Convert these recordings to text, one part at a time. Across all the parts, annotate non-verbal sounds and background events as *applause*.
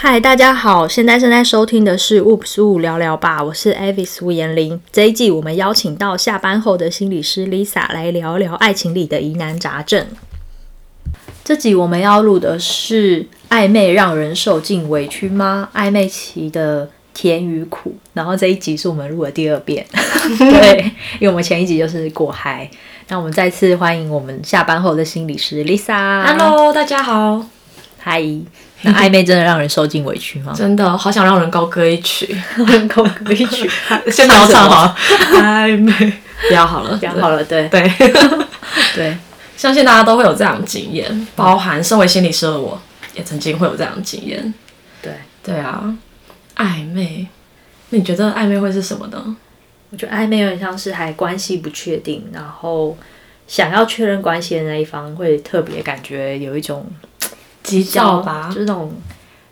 嗨，大家好，现在正在收听的是《Oops 误聊聊吧》，我是 Avis 吴彦玲。这一季我们邀请到下班后的心理师 Lisa 来聊聊爱情里的疑难杂症。这集我们要录的是暧昧让人受尽委屈吗？暧昧期的甜与苦。然后这一集是我们录的第二遍，*laughs* 对，因为我们前一集就是过嗨。那我们再次欢迎我们下班后的心理师 Lisa。Hello，大家好。嗨。那暧昧真的让人受尽委屈吗？*laughs* 真的，好想让人高歌一曲，*laughs* 高歌一曲。*laughs* 先不要唱好，暧昧不要好了，不要好了，对对对，相信大家都会有这样的经验，包含身为心理师的我，也曾经会有这样的经验。对对啊，暧昧，那你觉得暧昧会是什么呢？我觉得暧昧有点像是还关系不确定，然后想要确认关系的那一方会特别感觉有一种。急躁吧，就是那种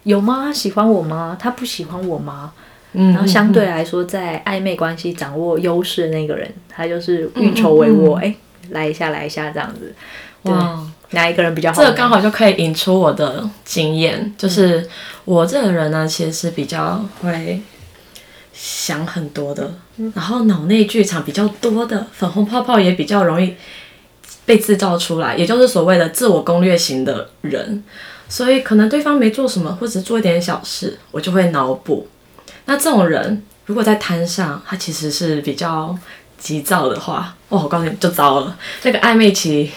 有吗？喜欢我吗？他不喜欢我吗？嗯，然后相对来说，在暧昧关系掌握优势的那个人，他就是运筹帷幄，哎、欸，来一下，来一下，这样子。哇，哪一个人比较好？这个刚好就可以引出我的经验，就是我这个人呢，其实是比较会想很多的，然后脑内剧场比较多的，粉红泡泡也比较容易。被制造出来，也就是所谓的自我攻略型的人，所以可能对方没做什么，或者做一点小事，我就会脑补。那这种人如果在摊上，他其实是比较急躁的话，哦，我告诉你就糟了，那个暧昧期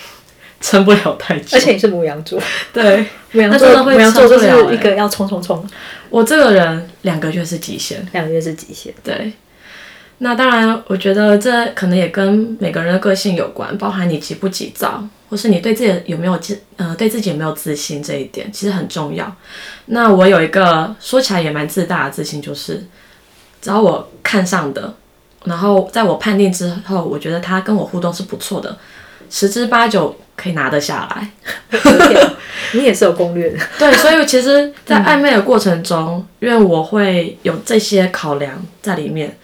撑不了太久。而且你是母羊座，*laughs* 对，母羊座的牡羊座就是一个要冲冲冲。我这个人两个月是极限，两个月是极限，对。那当然，我觉得这可能也跟每个人的个性有关，包含你急不急躁，或是你对自己有没有自呃对自己有没有自信，这一点其实很重要。那我有一个说起来也蛮自大的自信，就是只要我看上的，然后在我判定之后，我觉得他跟我互动是不错的，十之八九可以拿得下来。*laughs* 你也是有攻略的，对，所以其实，在暧昧的过程中，因为我会有这些考量在里面。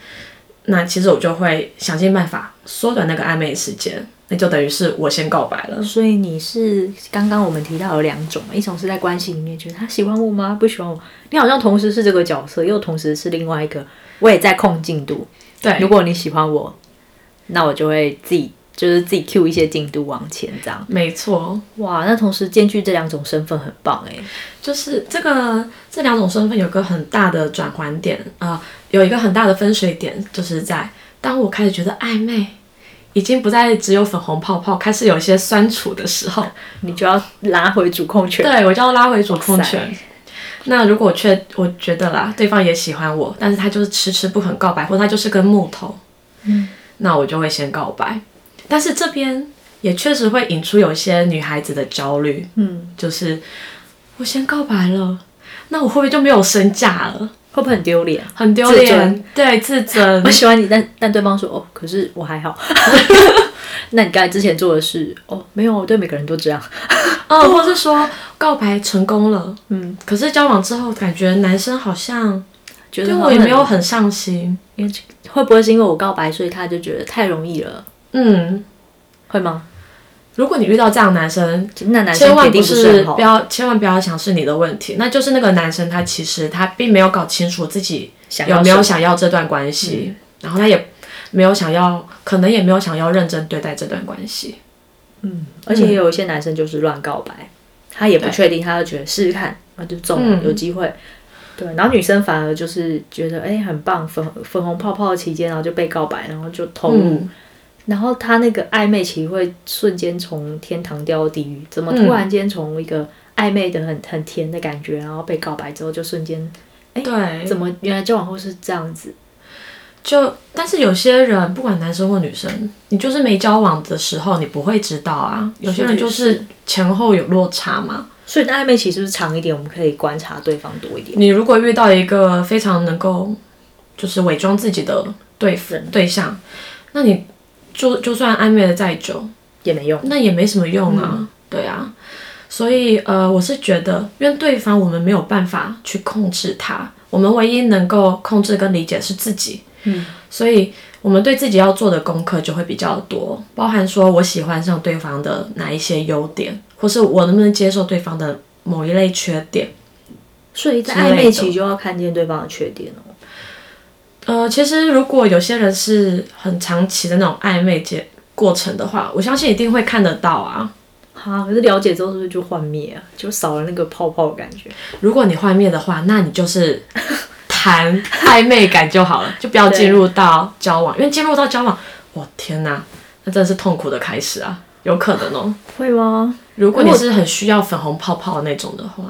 那其实我就会想尽办法缩短那个暧昧时间，那就等于是我先告白了。所以你是刚刚我们提到有两种，一种是在关系里面觉得他喜欢我吗？不喜欢我，你好像同时是这个角色，又同时是另外一个，我也在控进度。对，如果你喜欢我，那我就会自己就是自己 cue 一些进度往前这样。没错，哇，那同时兼具这两种身份很棒诶。就是这个这两种身份有个很大的转换点啊。呃有一个很大的分水点，就是在当我开始觉得暧昧已经不再只有粉红泡泡，开始有一些酸楚的时候，*laughs* 你就要拉回主控权。对，我就要拉回主控权。那如果却我觉得啦，对方也喜欢我，但是他就是迟迟不肯告白，或者他就是根木头，嗯，那我就会先告白。但是这边也确实会引出有些女孩子的焦虑，嗯，就是我先告白了，那我会不会就没有身价了？会不会很丢脸？很丢脸，对，自尊。*laughs* 我喜欢你，但但对方说哦，可是我还好。*laughs* *laughs* 那你刚才之前做的事哦，没有，我对每个人都这样。哦，或是说告白成功了，嗯，可是交往之后感觉男生好像觉得我也没有很上心，因为会不会是因为我告白，所以他就觉得太容易了？嗯，会吗？如果你遇到这样男生，那男生千万不是不要，千万不要想是你的问题，那就是那个男生他其实他并没有搞清楚自己有没有想要这段关系，然后他也没有想要，可能也没有想要认真对待这段关系。嗯，而且也有一些男生就是乱告白，他也不确定，他就觉得试试看，那就中了，有机会。对，然后女生反而就是觉得哎很棒，粉粉红泡泡期间，然后就被告白，然后就投入。然后他那个暧昧期会瞬间从天堂掉到地狱，怎么突然间从一个暧昧的很很甜的感觉，然后被告白之后就瞬间，哎，对，怎么原来交往后是这样子？就但是有些人不管男生或女生，你就是没交往的时候你不会知道啊。有些人就是前后有落差嘛，所以暧昧期是不是长一点，我们可以观察对方多一点？你如果遇到一个非常能够就是伪装自己的对分对象，那你。就就算暧昧的再久也没用，那也没什么用啊，嗯、对啊，所以呃，我是觉得，因为对方我们没有办法去控制他，我们唯一能够控制跟理解是自己，嗯，所以我们对自己要做的功课就会比较多，包含说我喜欢上对方的哪一些优点，或是我能不能接受对方的某一类缺点，所以在暧昧期就要看见对方的缺点哦。呃，其实如果有些人是很长期的那种暧昧结过程的话，我相信一定会看得到啊。哈，可是了解之后是不是就幻灭啊？就少了那个泡泡的感觉。如果你幻灭的话，那你就是谈暧昧感就好了，就不要进入到交往，因为进入到交往，我天哪，那真的是痛苦的开始啊！有可能哦。会吗？如果你是很需要粉红泡泡的那种的话，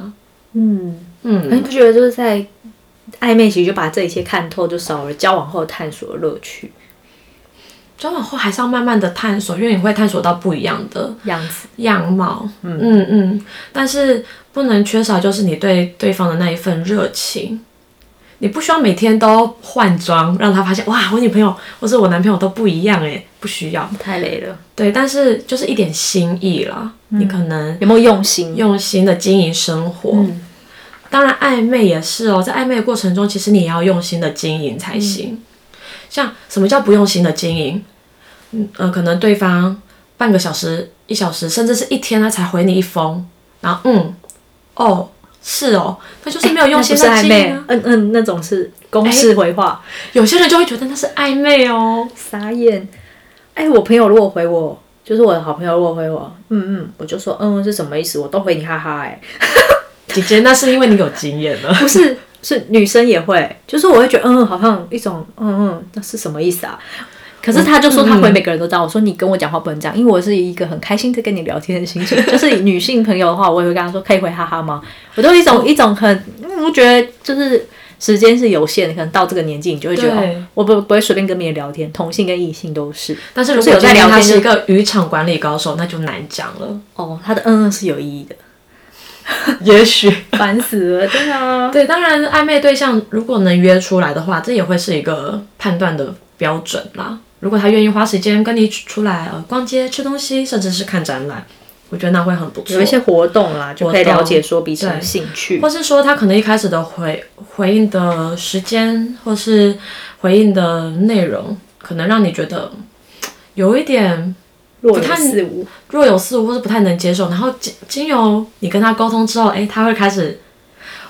嗯嗯，你不觉得就是在？暧昧期就把这一切看透，就少了交往后探索的乐趣。交往后还是要慢慢的探索，因为你会探索到不一样的样子、样貌。嗯嗯嗯。但是不能缺少，就是你对对方的那一份热情。你不需要每天都换装，让他发现哇，我女朋友或是我男朋友都不一样诶，不需要。太累了。对，但是就是一点心意啦。嗯、你可能有没有用心？用心的经营生活。嗯当然，暧昧也是哦，在暧昧的过程中，其实你也要用心的经营才行。嗯、像什么叫不用心的经营？嗯呃，可能对方半个小时、一小时，甚至是一天，他才回你一封，然后嗯，哦，是哦，他就是没有用心的经营、啊。嗯嗯，那种是公式回话，有些人就会觉得那是暧昧哦，傻眼。哎，我朋友如果回我，就是我的好朋友如果回我，嗯嗯，我就说嗯是什么意思？我都回你哈哈哎。姐姐，那是因为你有经验了。不是，是女生也会，就是我会觉得，嗯，好像一种，嗯嗯，那是什么意思啊？可是他就说他回每个人都知道。我说你跟我讲话不能这样，因为我是一个很开心在跟你聊天的心情。就是女性朋友的话，我也会跟她说可以回哈哈吗？我都一种一种很，我觉得就是时间是有限的，可能到这个年纪你就会觉得，对我不不会随便跟别人聊天，同性跟异性都是。但是如果有在聊天，他是一个渔场管理高手，那就难讲了。哦，他的嗯嗯是有意义的。*laughs* 也许烦死了，对啊，对，当然暧昧对象如果能约出来的话，这也会是一个判断的标准啦。如果他愿意花时间跟你出来呃逛街、吃东西，甚至是看展览，我觉得那会很不错。有一些活动啦，就可以了解说彼此的兴趣，或是说他可能一开始的回回应的时间，或是回应的内容，可能让你觉得有一点。若有似无，若有似无，或是不太能接受，然后经经由你跟他沟通之后，哎，他会开始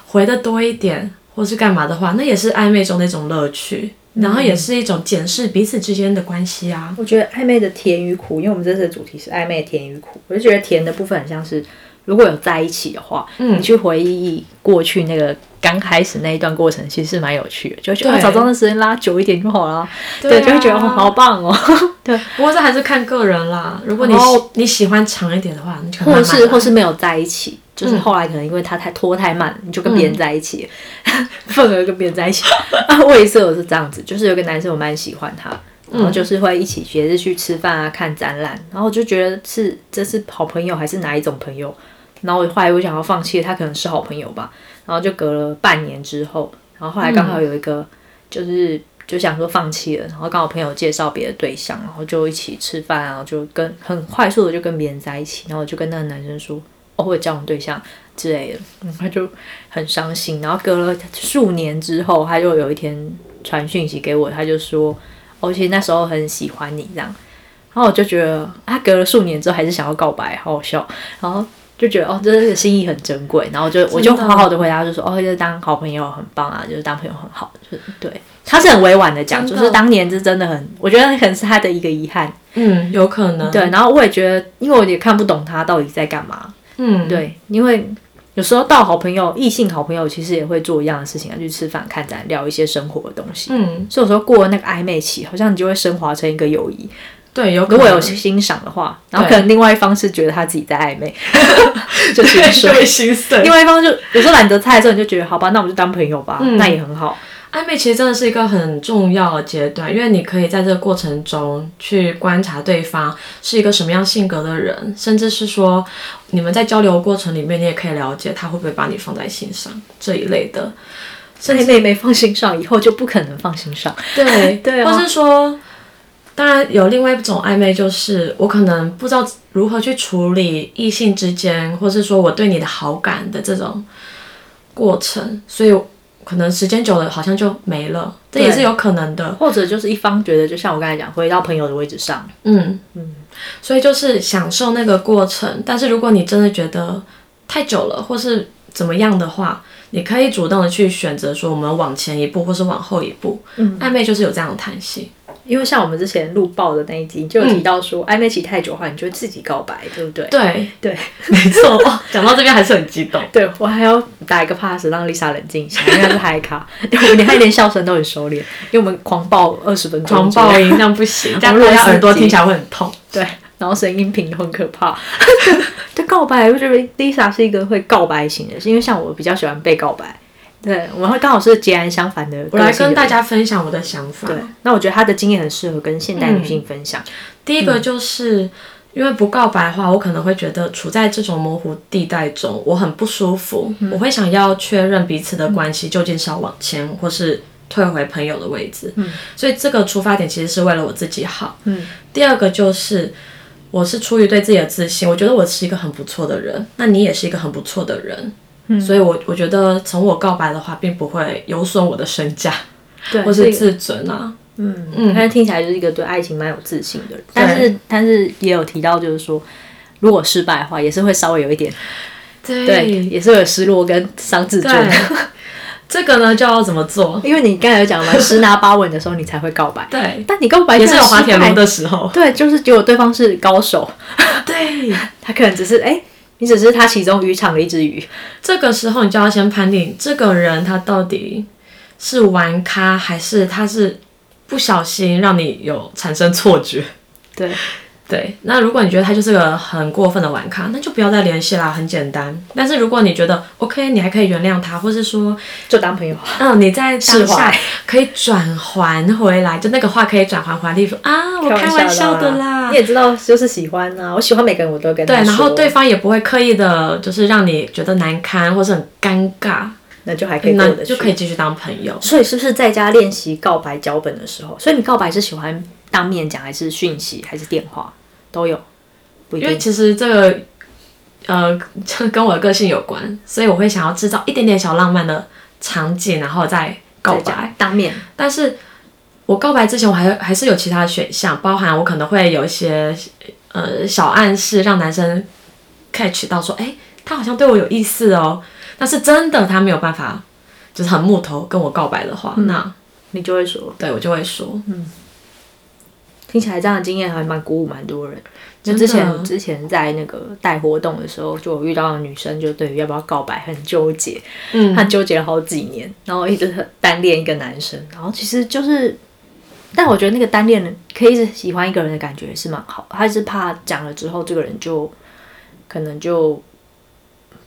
回的多一点，或是干嘛的话，那也是暧昧中的一种乐趣，然后也是一种检视彼此之间的关系啊。我觉得暧昧的甜与苦，因为我们这次的主题是暧昧甜与苦，我就觉得甜的部分很像是。如果有在一起的话，嗯，你去回忆过去那个刚开始那一段过程，其实是蛮有趣的，就觉得早知道那时间拉久一点就好了，对，就会觉得好棒哦。对，不过这还是看个人啦。如果你你喜欢长一点的话，或是或是没有在一起，就是后来可能因为他太拖太慢，你就跟别人在一起，*laughs* 愤而跟别人在一起。*laughs* 啊，我也是，我是这样子，就是有个男生我蛮喜欢他，然后就是会一起节日去吃饭啊、看展览，然后就觉得是这是好朋友还是哪一种朋友？然后我后来我想要放弃，他可能是好朋友吧。然后就隔了半年之后，然后后来刚好有一个，就是就想说放弃了。然后刚好朋友介绍别的对象，然后就一起吃饭，然后就跟很快速的就跟别人在一起。然后我就跟那个男生说，哦，我有交往对象之类的。嗯，他就很伤心。然后隔了数年之后，他就有一天传讯息给我，他就说，哦，其实那时候很喜欢你这样。然后我就觉得，他隔了数年之后还是想要告白，好好笑。然后。就觉得哦，这个心意很珍贵，然后就我就好好的回答，就说哦，就是当好朋友很棒啊，就是当朋友很好，就是对，他是很委婉的讲，就是当年是真的很，我觉得可能是他的一个遗憾，嗯，有可能，对，然后我也觉得，因为我也看不懂他到底在干嘛，嗯，对，因为有时候到好朋友，异性好朋友其实也会做一样的事情啊，去吃饭、看展、聊一些生活的东西，嗯，所以有时候过了那个暧昧期，好像你就会升华成一个友谊。对，有如果有欣赏的话，然后可能另外一方是觉得他自己在暧昧，*laughs* 对就会心碎。另外一方就有时候懒得猜的时候，你就觉得好吧，那我们就当朋友吧，嗯、那也很好。暧昧其实真的是一个很重要的阶段，因为你可以在这个过程中去观察对方是一个什么样性格的人，甚至是说你们在交流过程里面，你也可以了解他会不会把你放在心上这一类的。暧昧没放心上，以后就不可能放心上。对对，或是说。当然有另外一种暧昧，就是我可能不知道如何去处理异性之间，或是说我对你的好感的这种过程，所以可能时间久了好像就没了，这也是有可能的。或者就是一方觉得，就像我刚才讲，回到朋友的位置上，嗯嗯，所以就是享受那个过程。但是如果你真的觉得太久了，或是怎么样的话，你可以主动的去选择说我们往前一步或是往后一步。嗯，暧昧就是有这样的弹性。因为像我们之前录爆的那一集，就有提到说，暧昧期太久的话，你就会自己告白，对不对？对对，没错。*laughs* 讲到这边还是很激动。对，我还要打一个 pass 让 Lisa 冷静一下，因为是嗨咖，你还连笑声都很收敛，因为我们狂爆二十分钟，狂爆音，这样不行，*laughs* 这样大家耳朵听起来会很痛。对，然后声音频都很可怕。*laughs* 就告白，我觉得 Lisa 是一个会告白型的，是因为像我比较喜欢被告白。对，我们会刚好是截然相反的。我来跟大家分享我的想法。对，那我觉得他的经验很适合跟现代女性分享。嗯、第一个就是、嗯、因为不告白的话，我可能会觉得处在这种模糊地带中，我很不舒服。嗯、我会想要确认彼此的关系究竟是要往前，或是退回朋友的位置。嗯，所以这个出发点其实是为了我自己好。嗯，第二个就是我是出于对自己的自信，我觉得我是一个很不错的人，那你也是一个很不错的人。嗯、所以我，我我觉得从我告白的话，并不会有损我的身价，对，或是自尊啊。嗯嗯，但是听起来就是一个对爱情蛮有自信的人。但是，但是也有提到，就是说，如果失败的话，也是会稍微有一点，对，对也是会有失落跟伤自尊。*laughs* 这个呢，就要怎么做？因为你刚才有讲嘛，*laughs* 十拿八稳的时候，你才会告白。对，但你告白也是有滑铁卢的时候。对，就是结果对方是高手。对，*laughs* 他可能只是哎。欸你只是他其中渔场的一只鱼，这个时候你就要先判定这个人他到底是玩咖还是他是不小心让你有产生错觉。对。对，那如果你觉得他就是个很过分的玩咖，那就不要再联系啦，很简单。但是如果你觉得 OK，你还可以原谅他，或是说就当朋友。嗯，你在当下可以转还回来，就那个话可以转还回来，例如说啊，我开玩笑的啦。*laughs* 你也知道，就是喜欢啊，我喜欢每个人，我都跟他。对，然后对方也不会刻意的，就是让你觉得难堪或是很尴尬，那就还可以过得去，就可以继续当朋友。所以是不是在家练习告白脚本的时候？所以你告白是喜欢？当面讲还是讯息还是电话都有，因为其实这个呃，这跟我的个性有关，所以我会想要制造一点点小浪漫的场景，然后再告白当面。但是我告白之前，我还还是有其他选项，包含我可能会有一些呃小暗示，让男生 catch 到说，哎、欸，他好像对我有意思哦。但是真的他没有办法，就是很木头跟我告白的话，嗯、那你就会说，对我就会说，嗯。听起来这样的经验还蛮鼓舞蛮多人。就之前之前在那个带活动的时候，就有遇到的女生，就对于要不要告白很纠结。嗯，她纠结了好几年，然后一直单恋一个男生。然后其实就是，但我觉得那个单恋可以一直喜欢一个人的感觉是蛮好。她是怕讲了之后，这个人就可能就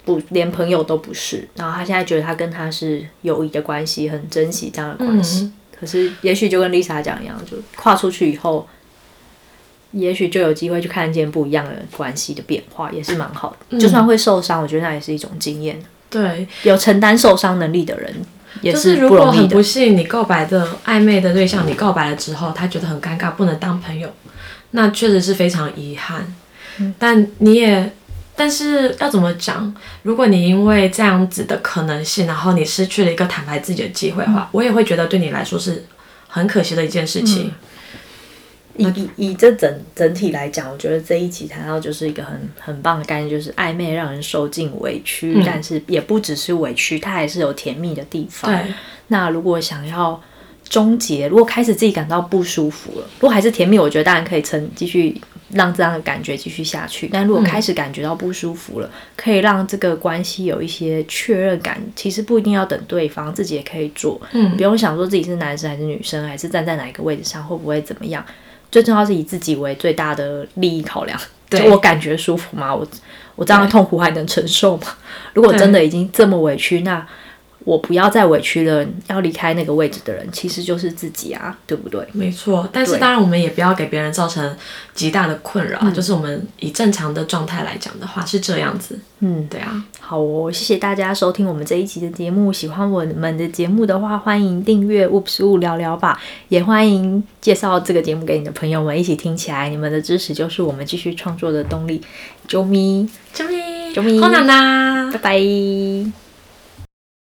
不连朋友都不是。然后他现在觉得他跟他是友谊的关系，很珍惜这样的关系。嗯、可是也许就跟 Lisa 讲一样，就跨出去以后。也许就有机会去看见不一样的关系的变化，也是蛮好的。嗯、就算会受伤，我觉得那也是一种经验。对，有承担受伤能力的人。就是如果很不幸，你告白的暧昧的对象，你告白了之后，他觉得很尴尬，不能当朋友，那确实是非常遗憾。嗯、但你也，但是要怎么讲？如果你因为这样子的可能性，然后你失去了一个坦白自己的机会的话，嗯、我也会觉得对你来说是很可惜的一件事情。嗯以以以这整整体来讲，我觉得这一集谈到就是一个很很棒的概念，就是暧昧让人受尽委屈，嗯、但是也不只是委屈，它还是有甜蜜的地方。对，那如果想要终结，如果开始自己感到不舒服了，如果还是甜蜜，我觉得当然可以撑，继续让这样的感觉继续下去。但如果开始感觉到不舒服了，嗯、可以让这个关系有一些确认感，其实不一定要等对方，自己也可以做。嗯，不用想说自己是男生还是女生，还是站在哪一个位置上，会不会怎么样。最重要是以自己为最大的利益考量，对就我感觉舒服吗？我我这样的痛苦还能承受吗？如果真的已经这么委屈，那。我不要再委屈了，要离开那个位置的人其实就是自己啊，对不对？没错，但是当然我们也不要给别人造成极大的困扰。对就是我们以正常的状态来讲的话是这样子。嗯，对啊。好哦，谢谢大家收听我们这一期的节目。喜欢我们的节目的话，欢迎订阅 oopsWu 聊聊吧，也欢迎介绍这个节目给你的朋友们一起听起来。你们的支持就是我们继续创作的动力。啾咪，啾咪，啾咪，好啦啦，拜拜。